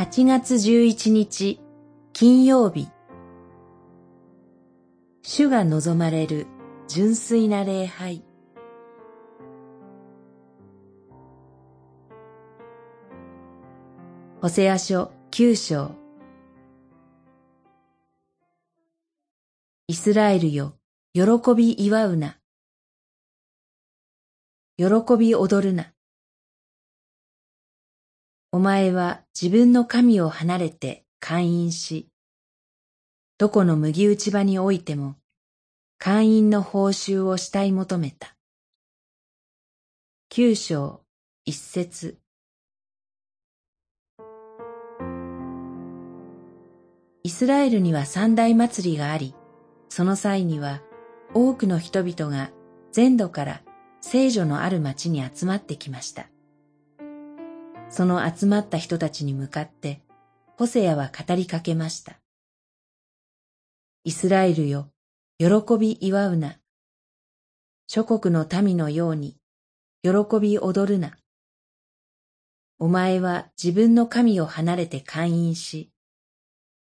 8月11日金曜日主が望まれる純粋な礼拝ホセア書九章イスラエルよ、喜び祝うな。喜び踊るな。お前は自分の神を離れて会員し、どこの麦打ち場においても、会員の報酬をしたい求めた。九章一節イスラエルには三大祭りがあり、その際には多くの人々が全土から聖女のある町に集まってきました。その集まった人たちに向かって、ホセアは語りかけました。イスラエルよ、喜び祝うな。諸国の民のように、喜び踊るな。お前は自分の神を離れて会員し、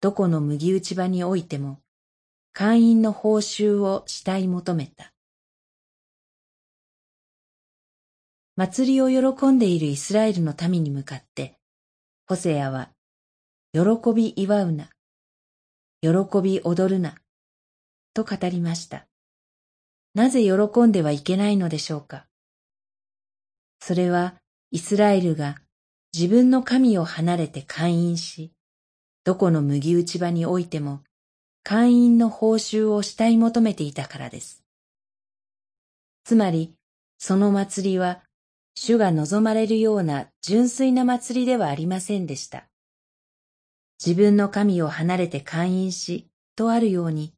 どこの麦打ち場においても、会員の報酬をしたい求めた。祭りを喜んでいるイスラエルの民に向かって、ホセアは、喜び祝うな、喜び踊るな、と語りました。なぜ喜んではいけないのでしょうか。それは、イスラエルが自分の神を離れて会員し、どこの麦打ち場においても、会員の報酬をしたい求めていたからです。つまり、その祭りは主が望まれるような純粋な祭りではありませんでした。自分の神を離れて会員し、とあるように、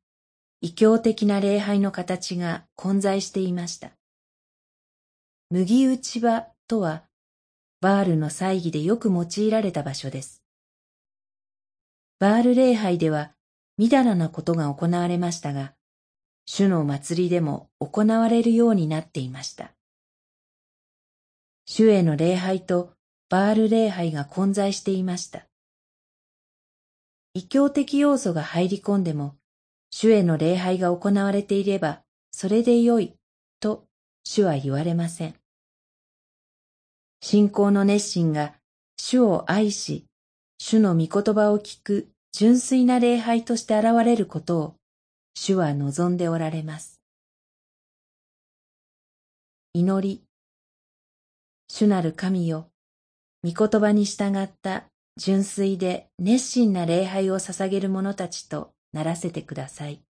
異教的な礼拝の形が混在していました。麦打ち場とは、バールの祭儀でよく用いられた場所です。バール礼拝では、みだらなことが行われましたが、主の祭りでも行われるようになっていました。主への礼拝とバール礼拝が混在していました。異教的要素が入り込んでも、主への礼拝が行われていれば、それでよい、と主は言われません。信仰の熱心が主を愛し、主の御言葉を聞く純粋な礼拝として現れることを主は望んでおられます。祈り主なる神よ、御言葉に従った純粋で熱心な礼拝を捧げる者たちとならせてください。